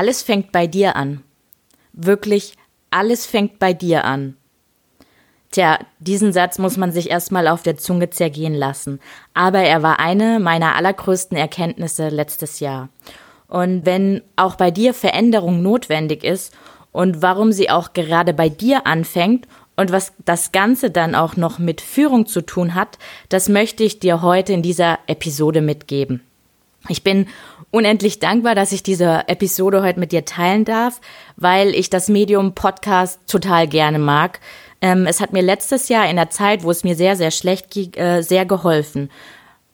Alles fängt bei dir an. Wirklich, alles fängt bei dir an. Tja, diesen Satz muss man sich erstmal auf der Zunge zergehen lassen. Aber er war eine meiner allergrößten Erkenntnisse letztes Jahr. Und wenn auch bei dir Veränderung notwendig ist und warum sie auch gerade bei dir anfängt und was das Ganze dann auch noch mit Führung zu tun hat, das möchte ich dir heute in dieser Episode mitgeben. Ich bin unendlich dankbar, dass ich diese Episode heute mit dir teilen darf, weil ich das Medium Podcast total gerne mag. Ähm, es hat mir letztes Jahr in der Zeit, wo es mir sehr, sehr schlecht ging, äh, sehr geholfen.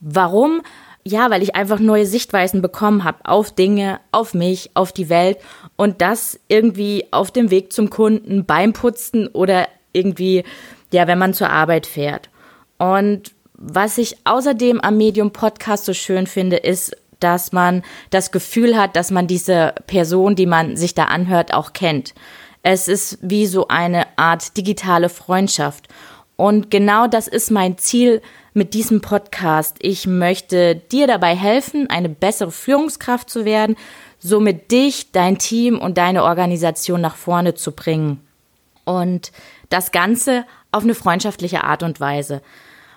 Warum? Ja, weil ich einfach neue Sichtweisen bekommen habe auf Dinge, auf mich, auf die Welt und das irgendwie auf dem Weg zum Kunden, beim Putzen oder irgendwie, ja, wenn man zur Arbeit fährt. Und was ich außerdem am Medium Podcast so schön finde, ist, dass man das Gefühl hat, dass man diese Person, die man sich da anhört, auch kennt. Es ist wie so eine Art digitale Freundschaft. Und genau das ist mein Ziel mit diesem Podcast. Ich möchte dir dabei helfen, eine bessere Führungskraft zu werden, somit dich, dein Team und deine Organisation nach vorne zu bringen. Und das Ganze auf eine freundschaftliche Art und Weise.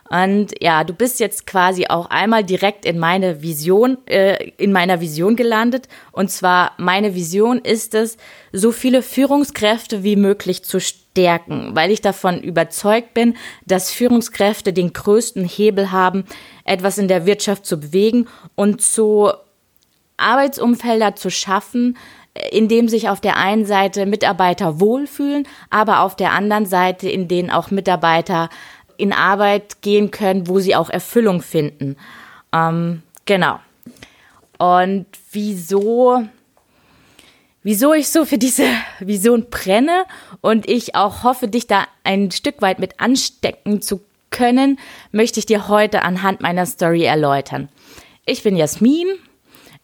Und ja, du bist jetzt quasi auch einmal direkt in meine Vision, äh, in meiner Vision gelandet. Und zwar meine Vision ist es, so viele Führungskräfte wie möglich zu stärken, weil ich davon überzeugt bin, dass Führungskräfte den größten Hebel haben, etwas in der Wirtschaft zu bewegen und so Arbeitsumfelder zu schaffen, in dem sich auf der einen Seite Mitarbeiter wohlfühlen, aber auf der anderen Seite, in denen auch Mitarbeiter in Arbeit gehen können, wo sie auch Erfüllung finden. Ähm, genau. Und wieso, wieso ich so für diese Vision brenne und ich auch hoffe, dich da ein Stück weit mit anstecken zu können, möchte ich dir heute anhand meiner Story erläutern. Ich bin Jasmin,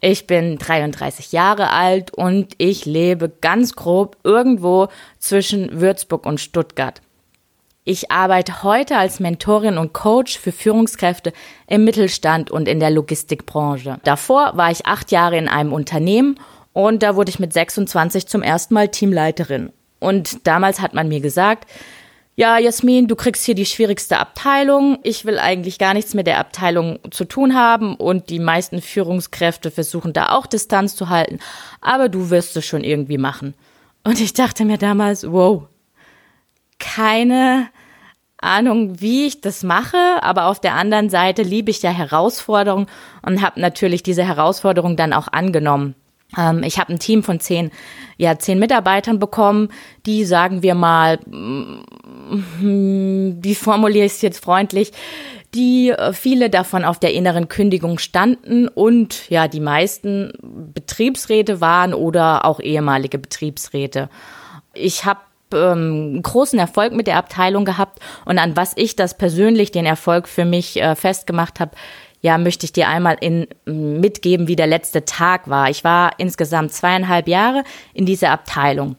ich bin 33 Jahre alt und ich lebe ganz grob irgendwo zwischen Würzburg und Stuttgart. Ich arbeite heute als Mentorin und Coach für Führungskräfte im Mittelstand und in der Logistikbranche. Davor war ich acht Jahre in einem Unternehmen und da wurde ich mit 26 zum ersten Mal Teamleiterin. Und damals hat man mir gesagt, ja, Jasmin, du kriegst hier die schwierigste Abteilung. Ich will eigentlich gar nichts mit der Abteilung zu tun haben und die meisten Führungskräfte versuchen da auch Distanz zu halten, aber du wirst es schon irgendwie machen. Und ich dachte mir damals, wow, keine Ahnung, wie ich das mache, aber auf der anderen Seite liebe ich ja Herausforderungen und habe natürlich diese Herausforderung dann auch angenommen. Ähm, ich habe ein Team von zehn, ja, zehn Mitarbeitern bekommen, die, sagen wir mal, mm, wie formuliere ich es jetzt freundlich, die äh, viele davon auf der inneren Kündigung standen und ja, die meisten Betriebsräte waren oder auch ehemalige Betriebsräte. Ich habe ähm, großen Erfolg mit der Abteilung gehabt und an was ich das persönlich den Erfolg für mich äh, festgemacht habe, ja, möchte ich dir einmal in, mitgeben, wie der letzte Tag war. Ich war insgesamt zweieinhalb Jahre in dieser Abteilung.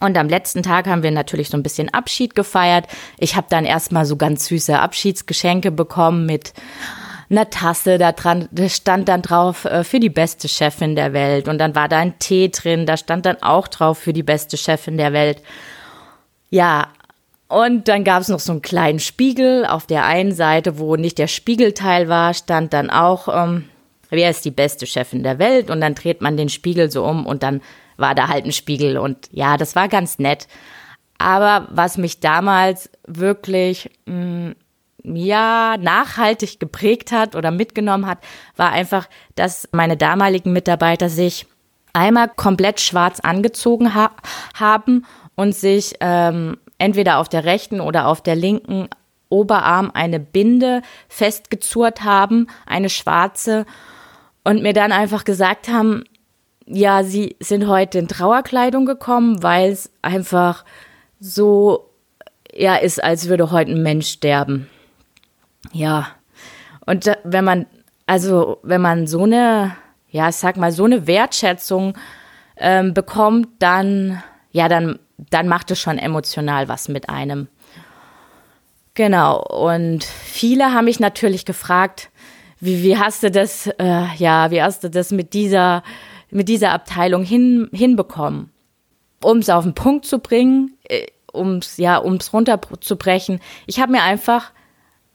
Und am letzten Tag haben wir natürlich so ein bisschen Abschied gefeiert. Ich habe dann erstmal so ganz süße Abschiedsgeschenke bekommen mit einer Tasse, da dran, da stand dann drauf äh, für die beste Chefin der Welt. Und dann war da ein Tee drin, da stand dann auch drauf für die beste Chefin der Welt. Ja, und dann gab es noch so einen kleinen Spiegel auf der einen Seite, wo nicht der Spiegelteil war, stand dann auch, ähm, wer ist die beste Chefin der Welt? Und dann dreht man den Spiegel so um und dann war da halt ein Spiegel. Und ja, das war ganz nett. Aber was mich damals wirklich, mh, mm, ja, nachhaltig geprägt hat oder mitgenommen hat, war einfach, dass meine damaligen Mitarbeiter sich einmal komplett schwarz angezogen ha haben und sich ähm, entweder auf der rechten oder auf der linken Oberarm eine Binde festgezurrt haben, eine schwarze, und mir dann einfach gesagt haben, ja, sie sind heute in Trauerkleidung gekommen, weil es einfach so ja ist, als würde heute ein Mensch sterben. Ja. Und wenn man also wenn man so eine ja, ich sag mal so eine Wertschätzung ähm, bekommt, dann ja, dann dann macht es schon emotional was mit einem. Genau. Und viele haben mich natürlich gefragt, wie, wie hast du das, äh, ja, wie hast du das mit dieser, mit dieser Abteilung hin, hinbekommen? Um es auf den Punkt zu bringen, äh, ums, ja, ums runterzubrechen. Ich habe mir einfach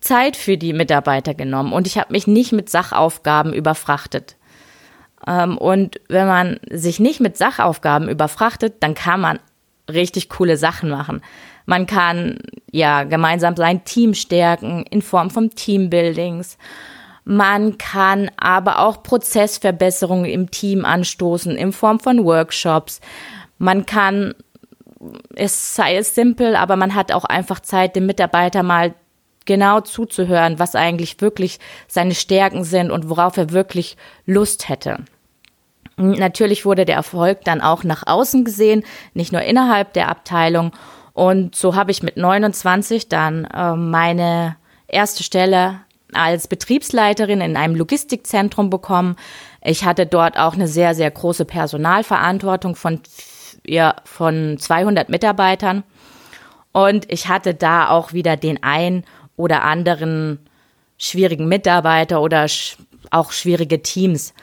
Zeit für die Mitarbeiter genommen und ich habe mich nicht mit Sachaufgaben überfrachtet. Ähm, und wenn man sich nicht mit Sachaufgaben überfrachtet, dann kann man richtig coole Sachen machen. Man kann ja gemeinsam sein Team stärken in Form von Teambuildings. Man kann aber auch Prozessverbesserungen im Team anstoßen in Form von Workshops. Man kann, es sei es simpel, aber man hat auch einfach Zeit, dem Mitarbeiter mal genau zuzuhören, was eigentlich wirklich seine Stärken sind und worauf er wirklich Lust hätte. Natürlich wurde der Erfolg dann auch nach außen gesehen, nicht nur innerhalb der Abteilung. Und so habe ich mit 29 dann äh, meine erste Stelle als Betriebsleiterin in einem Logistikzentrum bekommen. Ich hatte dort auch eine sehr, sehr große Personalverantwortung von, ja, von 200 Mitarbeitern. Und ich hatte da auch wieder den ein oder anderen schwierigen Mitarbeiter oder sch auch schwierige Teams.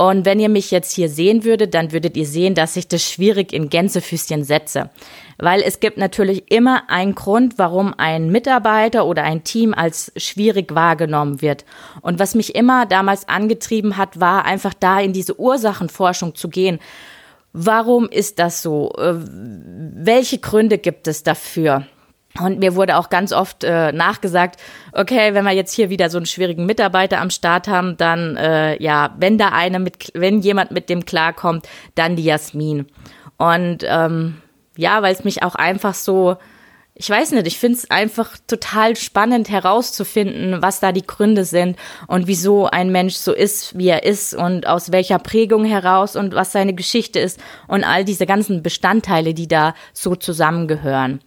Und wenn ihr mich jetzt hier sehen würdet, dann würdet ihr sehen, dass ich das schwierig in Gänsefüßchen setze. Weil es gibt natürlich immer einen Grund, warum ein Mitarbeiter oder ein Team als schwierig wahrgenommen wird. Und was mich immer damals angetrieben hat, war einfach da in diese Ursachenforschung zu gehen. Warum ist das so? Äh, welche Gründe gibt es dafür? Und mir wurde auch ganz oft äh, nachgesagt, okay, wenn wir jetzt hier wieder so einen schwierigen Mitarbeiter am Start haben, dann äh, ja, wenn da eine mit, wenn jemand mit dem klarkommt, dann die Jasmin. Und ähm, ja, weil es mich auch einfach so, ich weiß nicht, ich finde es einfach total spannend herauszufinden, was da die Gründe sind und wieso ein Mensch so ist, wie er ist und aus welcher Prägung heraus und was seine Geschichte ist und all diese ganzen Bestandteile, die da so zusammengehören.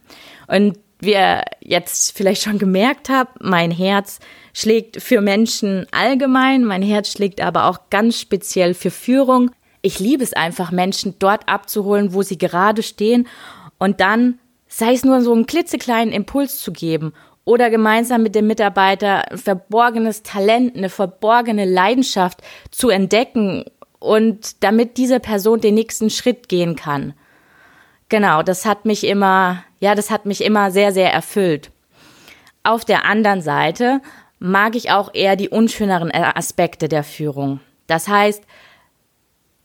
Und wie ihr jetzt vielleicht schon gemerkt habt, mein Herz schlägt für Menschen allgemein, mein Herz schlägt aber auch ganz speziell für Führung. Ich liebe es einfach, Menschen dort abzuholen, wo sie gerade stehen und dann, sei es nur so einen klitzekleinen Impuls zu geben oder gemeinsam mit dem Mitarbeiter ein verborgenes Talent, eine verborgene Leidenschaft zu entdecken und damit diese Person den nächsten Schritt gehen kann. Genau, das hat mich immer, ja, das hat mich immer sehr, sehr erfüllt. Auf der anderen Seite mag ich auch eher die unschöneren Aspekte der Führung. Das heißt,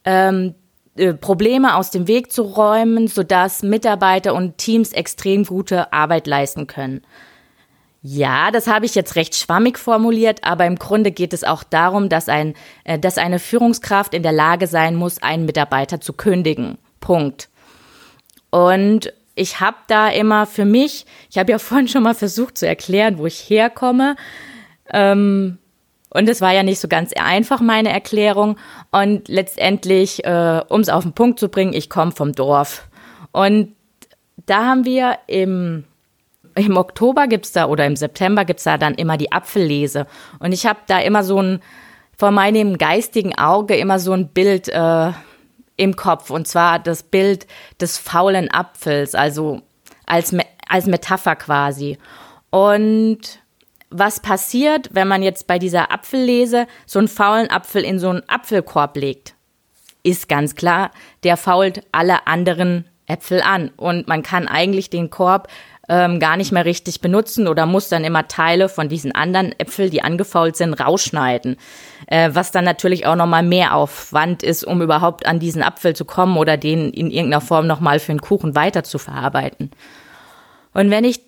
ähm, äh, Probleme aus dem Weg zu räumen, sodass Mitarbeiter und Teams extrem gute Arbeit leisten können. Ja, das habe ich jetzt recht schwammig formuliert, aber im Grunde geht es auch darum, dass, ein, äh, dass eine Führungskraft in der Lage sein muss, einen Mitarbeiter zu kündigen. Punkt. Und ich habe da immer für mich, ich habe ja vorhin schon mal versucht zu erklären, wo ich herkomme. Ähm, und es war ja nicht so ganz einfach, meine Erklärung. Und letztendlich, äh, um es auf den Punkt zu bringen, ich komme vom Dorf. Und da haben wir im, im Oktober gibt's da oder im September gibt's da dann immer die Apfellese. Und ich habe da immer so ein, vor meinem geistigen Auge immer so ein Bild äh, im Kopf. Und zwar das Bild des faulen Apfels, also als, als Metapher quasi. Und was passiert, wenn man jetzt bei dieser Apfellese so einen faulen Apfel in so einen Apfelkorb legt? Ist ganz klar, der fault alle anderen Äpfel an. Und man kann eigentlich den Korb ähm, gar nicht mehr richtig benutzen oder muss dann immer Teile von diesen anderen Äpfeln, die angefault sind, rausschneiden. Äh, was dann natürlich auch nochmal mehr Aufwand ist, um überhaupt an diesen Apfel zu kommen oder den in irgendeiner Form nochmal für einen Kuchen weiter zu verarbeiten. Und wenn ich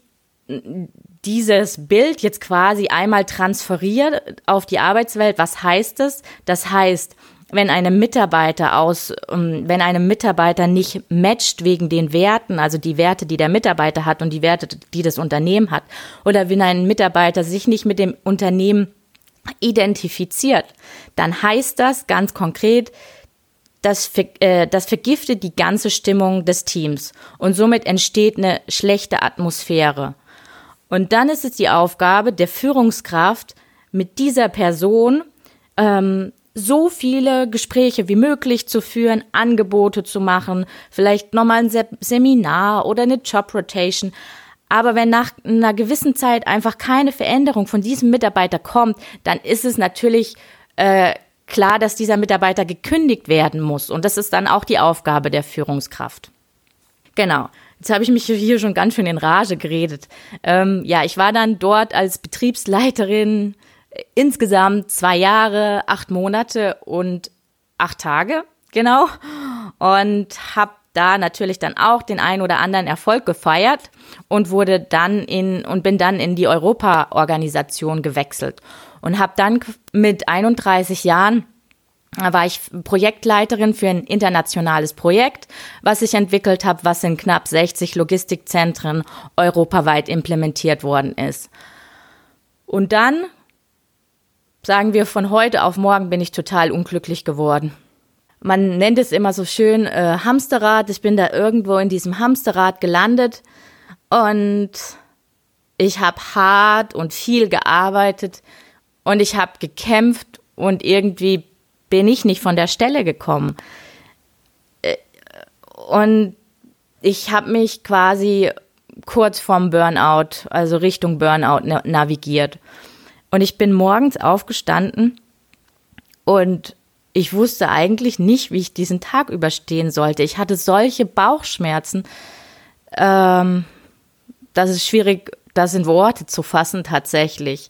dieses Bild jetzt quasi einmal transferiert auf die Arbeitswelt. Was heißt es? Das heißt, wenn einem Mitarbeiter aus, ähm, wenn einem Mitarbeiter nicht matcht wegen den Werten, also die Werte, die der Mitarbeiter hat und die Werte, die das Unternehmen hat, oder wenn ein Mitarbeiter sich nicht mit dem Unternehmen identifiziert, dann heißt das ganz konkret, das, äh, das vergiftet die ganze Stimmung des Teams und somit entsteht eine schlechte Atmosphäre. Und dann ist es die Aufgabe der Führungskraft, mit dieser Person ähm, so viele Gespräche wie möglich zu führen, Angebote zu machen, vielleicht nochmal ein Se Seminar oder eine Job Rotation. Aber wenn nach einer gewissen Zeit einfach keine Veränderung von diesem Mitarbeiter kommt, dann ist es natürlich äh, klar, dass dieser Mitarbeiter gekündigt werden muss. Und das ist dann auch die Aufgabe der Führungskraft. Genau. Jetzt habe ich mich hier schon ganz schön in Rage geredet. Ähm, ja, ich war dann dort als Betriebsleiterin insgesamt zwei Jahre, acht Monate und acht Tage, genau. Und habe da natürlich dann auch den einen oder anderen Erfolg gefeiert und wurde dann in und bin dann in die Europa-Organisation gewechselt und habe dann mit 31 Jahren war ich Projektleiterin für ein internationales Projekt, was ich entwickelt habe, was in knapp 60 Logistikzentren europaweit implementiert worden ist. Und dann sagen wir, von heute auf morgen bin ich total unglücklich geworden. Man nennt es immer so schön äh, Hamsterrad. Ich bin da irgendwo in diesem Hamsterrad gelandet und ich habe hart und viel gearbeitet und ich habe gekämpft und irgendwie bin ich nicht von der Stelle gekommen. Äh, und ich habe mich quasi kurz vorm Burnout, also Richtung Burnout navigiert. Und ich bin morgens aufgestanden und ich wusste eigentlich nicht, wie ich diesen Tag überstehen sollte. Ich hatte solche Bauchschmerzen, ähm, das ist schwierig, das in Worte zu fassen tatsächlich.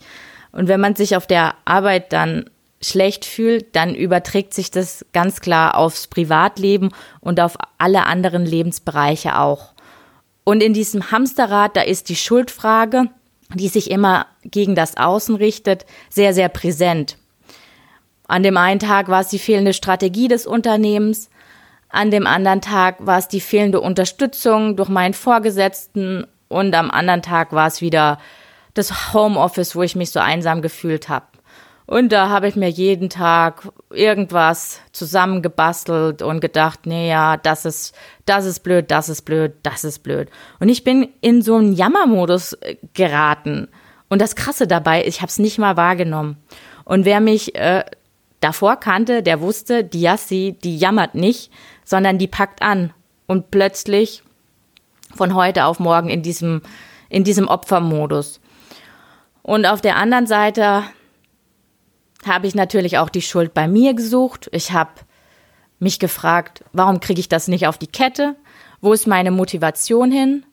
Und wenn man sich auf der Arbeit dann schlecht fühlt, dann überträgt sich das ganz klar aufs Privatleben und auf alle anderen Lebensbereiche auch. Und in diesem Hamsterrad, da ist die Schuldfrage die sich immer gegen das Außen richtet, sehr, sehr präsent. An dem einen Tag war es die fehlende Strategie des Unternehmens, an dem anderen Tag war es die fehlende Unterstützung durch meinen Vorgesetzten und am anderen Tag war es wieder das Homeoffice, wo ich mich so einsam gefühlt habe. Und da habe ich mir jeden Tag irgendwas zusammengebastelt und gedacht, nee, ja, das ist, das ist blöd, das ist blöd, das ist blöd. Und ich bin in so einen Jammermodus äh, geraten. Und das Krasse dabei, ich habe es nicht mal wahrgenommen. Und wer mich äh, davor kannte, der wusste, die Yassi, die jammert nicht, sondern die packt an. Und plötzlich von heute auf morgen in diesem, in diesem Opfermodus. Und auf der anderen Seite habe ich natürlich auch die Schuld bei mir gesucht. Ich habe mich gefragt, warum kriege ich das nicht auf die Kette? Wo ist meine Motivation hin?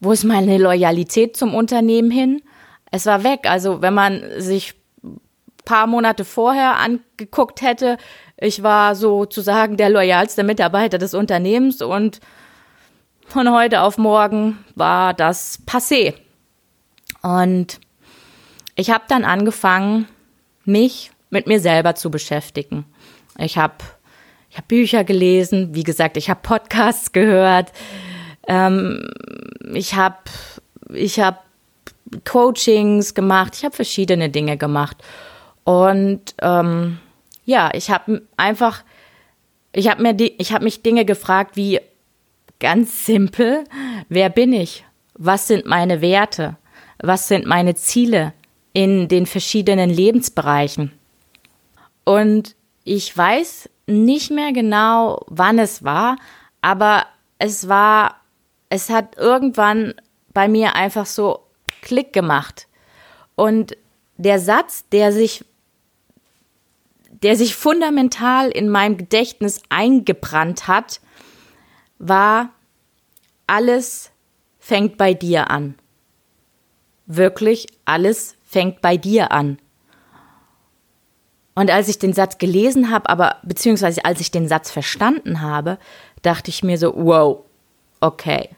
Wo ist meine Loyalität zum Unternehmen hin? Es war weg. Also wenn man sich paar Monate vorher angeguckt hätte, ich war sozusagen der loyalste Mitarbeiter des Unternehmens und von heute auf morgen war das passé. Und ich habe dann angefangen, mich mit mir selber zu beschäftigen. Ich habe ich hab Bücher gelesen, wie gesagt, ich habe Podcasts gehört, ähm, ich habe ich hab Coachings gemacht, ich habe verschiedene Dinge gemacht. Und ähm, ja, ich habe einfach, ich habe mir die, ich habe mich Dinge gefragt wie ganz simpel, wer bin ich? Was sind meine Werte? Was sind meine Ziele? In den verschiedenen Lebensbereichen. Und ich weiß nicht mehr genau, wann es war, aber es war, es hat irgendwann bei mir einfach so Klick gemacht. Und der Satz, der sich, der sich fundamental in meinem Gedächtnis eingebrannt hat, war, alles fängt bei dir an. Wirklich alles fängt bei dir an. Und als ich den Satz gelesen habe, aber beziehungsweise als ich den Satz verstanden habe, dachte ich mir so, wow, okay.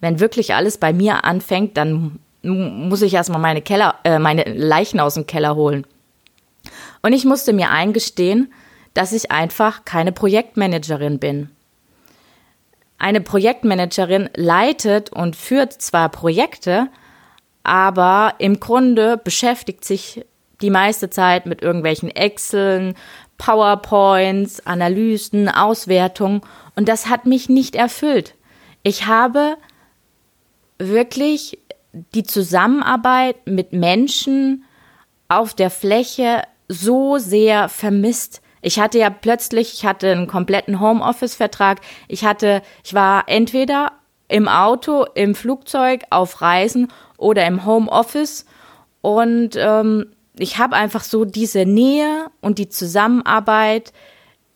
Wenn wirklich alles bei mir anfängt, dann muss ich erstmal meine Keller, äh, meine Leichen aus dem Keller holen. Und ich musste mir eingestehen, dass ich einfach keine Projektmanagerin bin. Eine Projektmanagerin leitet und führt zwar Projekte, aber im Grunde beschäftigt sich die meiste Zeit mit irgendwelchen Exceln, PowerPoints, Analysen, Auswertungen und das hat mich nicht erfüllt. Ich habe wirklich die Zusammenarbeit mit Menschen auf der Fläche so sehr vermisst. Ich hatte ja plötzlich, ich hatte einen kompletten Homeoffice-Vertrag. Ich hatte, ich war entweder im Auto, im Flugzeug, auf Reisen oder im Homeoffice. Und ähm, ich habe einfach so diese Nähe und die Zusammenarbeit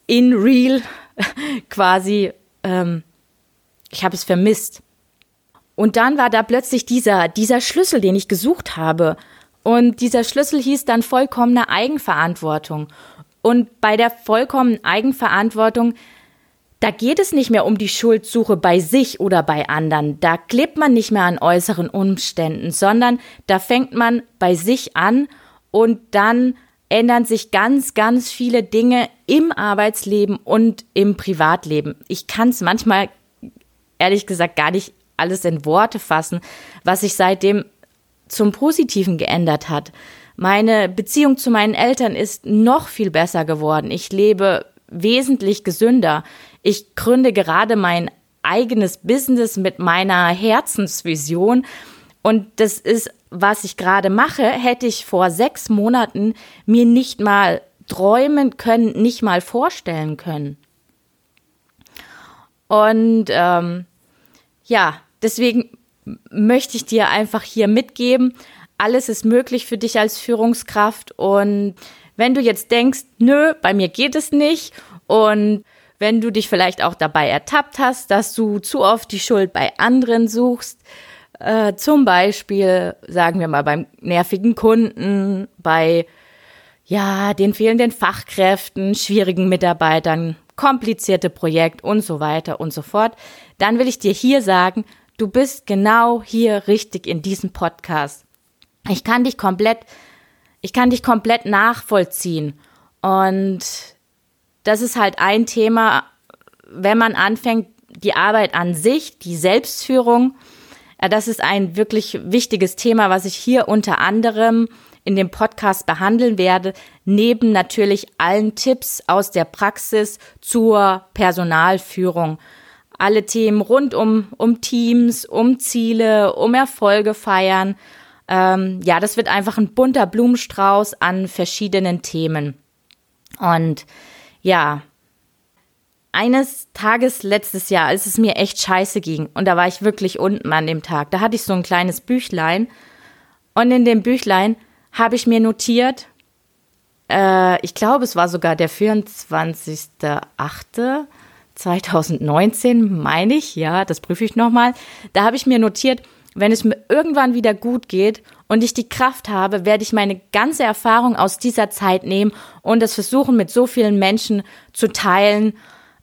in real quasi, ähm, ich habe es vermisst. Und dann war da plötzlich dieser, dieser Schlüssel, den ich gesucht habe. Und dieser Schlüssel hieß dann vollkommene Eigenverantwortung. Und bei der vollkommenen Eigenverantwortung, da geht es nicht mehr um die Schuldsuche bei sich oder bei anderen. Da klebt man nicht mehr an äußeren Umständen, sondern da fängt man bei sich an und dann ändern sich ganz, ganz viele Dinge im Arbeitsleben und im Privatleben. Ich kann es manchmal ehrlich gesagt gar nicht alles in Worte fassen, was sich seitdem zum Positiven geändert hat. Meine Beziehung zu meinen Eltern ist noch viel besser geworden. Ich lebe wesentlich gesünder. Ich gründe gerade mein eigenes Business mit meiner Herzensvision. Und das ist, was ich gerade mache, hätte ich vor sechs Monaten mir nicht mal träumen können, nicht mal vorstellen können. Und ähm, ja, deswegen möchte ich dir einfach hier mitgeben, alles ist möglich für dich als Führungskraft. Und wenn du jetzt denkst, nö, bei mir geht es nicht und wenn du dich vielleicht auch dabei ertappt hast, dass du zu oft die Schuld bei anderen suchst, äh, zum Beispiel, sagen wir mal, beim nervigen Kunden, bei ja, den fehlenden Fachkräften, schwierigen Mitarbeitern, komplizierte Projekt und so weiter und so fort, dann will ich dir hier sagen, du bist genau hier richtig in diesem Podcast. Ich kann dich komplett, ich kann dich komplett nachvollziehen. Und das ist halt ein Thema, wenn man anfängt, die Arbeit an sich, die Selbstführung, das ist ein wirklich wichtiges Thema, was ich hier unter anderem in dem Podcast behandeln werde, neben natürlich allen Tipps aus der Praxis zur Personalführung. Alle Themen rund um, um Teams, um Ziele, um Erfolge feiern, ähm, ja, das wird einfach ein bunter Blumenstrauß an verschiedenen Themen. Und ja, eines Tages letztes Jahr, als es mir echt scheiße ging, und da war ich wirklich unten an dem Tag, da hatte ich so ein kleines Büchlein. Und in dem Büchlein habe ich mir notiert, äh, ich glaube, es war sogar der 24.08.2019, meine ich, ja, das prüfe ich nochmal. Da habe ich mir notiert, wenn es mir irgendwann wieder gut geht und ich die Kraft habe, werde ich meine ganze Erfahrung aus dieser Zeit nehmen und es versuchen, mit so vielen Menschen zu teilen.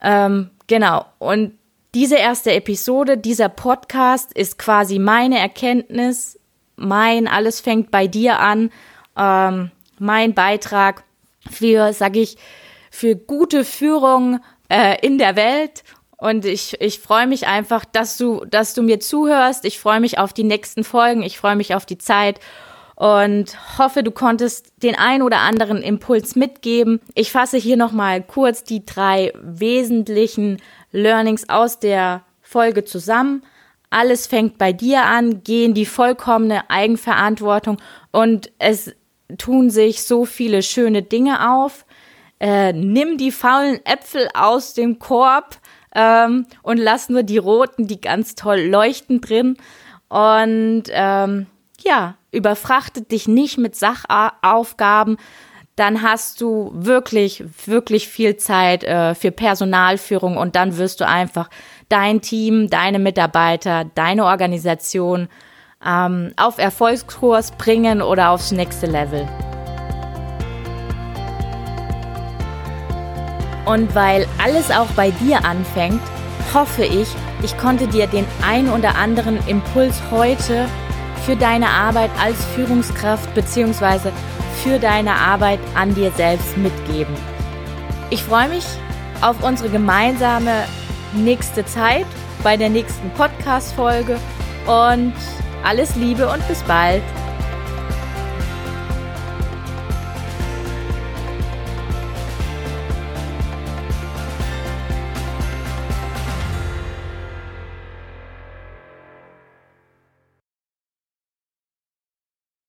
Ähm, genau. Und diese erste Episode, dieser Podcast ist quasi meine Erkenntnis, mein Alles fängt bei dir an, ähm, mein Beitrag für, sag ich, für gute Führung äh, in der Welt und ich, ich freue mich einfach, dass du, dass du mir zuhörst. Ich freue mich auf die nächsten Folgen. Ich freue mich auf die Zeit und hoffe, du konntest den ein oder anderen Impuls mitgeben. Ich fasse hier nochmal kurz die drei wesentlichen Learnings aus der Folge zusammen. Alles fängt bei dir an, geh in die vollkommene Eigenverantwortung und es tun sich so viele schöne Dinge auf. Äh, nimm die faulen Äpfel aus dem Korb ähm, und lass nur die roten, die ganz toll leuchten drin. Und ähm, ja, überfrachtet dich nicht mit Sachaufgaben. Dann hast du wirklich, wirklich viel Zeit äh, für Personalführung und dann wirst du einfach dein Team, deine Mitarbeiter, deine Organisation ähm, auf Erfolgskurs bringen oder aufs nächste Level. Und weil alles auch bei dir anfängt, hoffe ich, ich konnte dir den ein oder anderen Impuls heute für deine Arbeit als Führungskraft bzw. für deine Arbeit an dir selbst mitgeben. Ich freue mich auf unsere gemeinsame nächste Zeit bei der nächsten Podcast-Folge und alles Liebe und bis bald.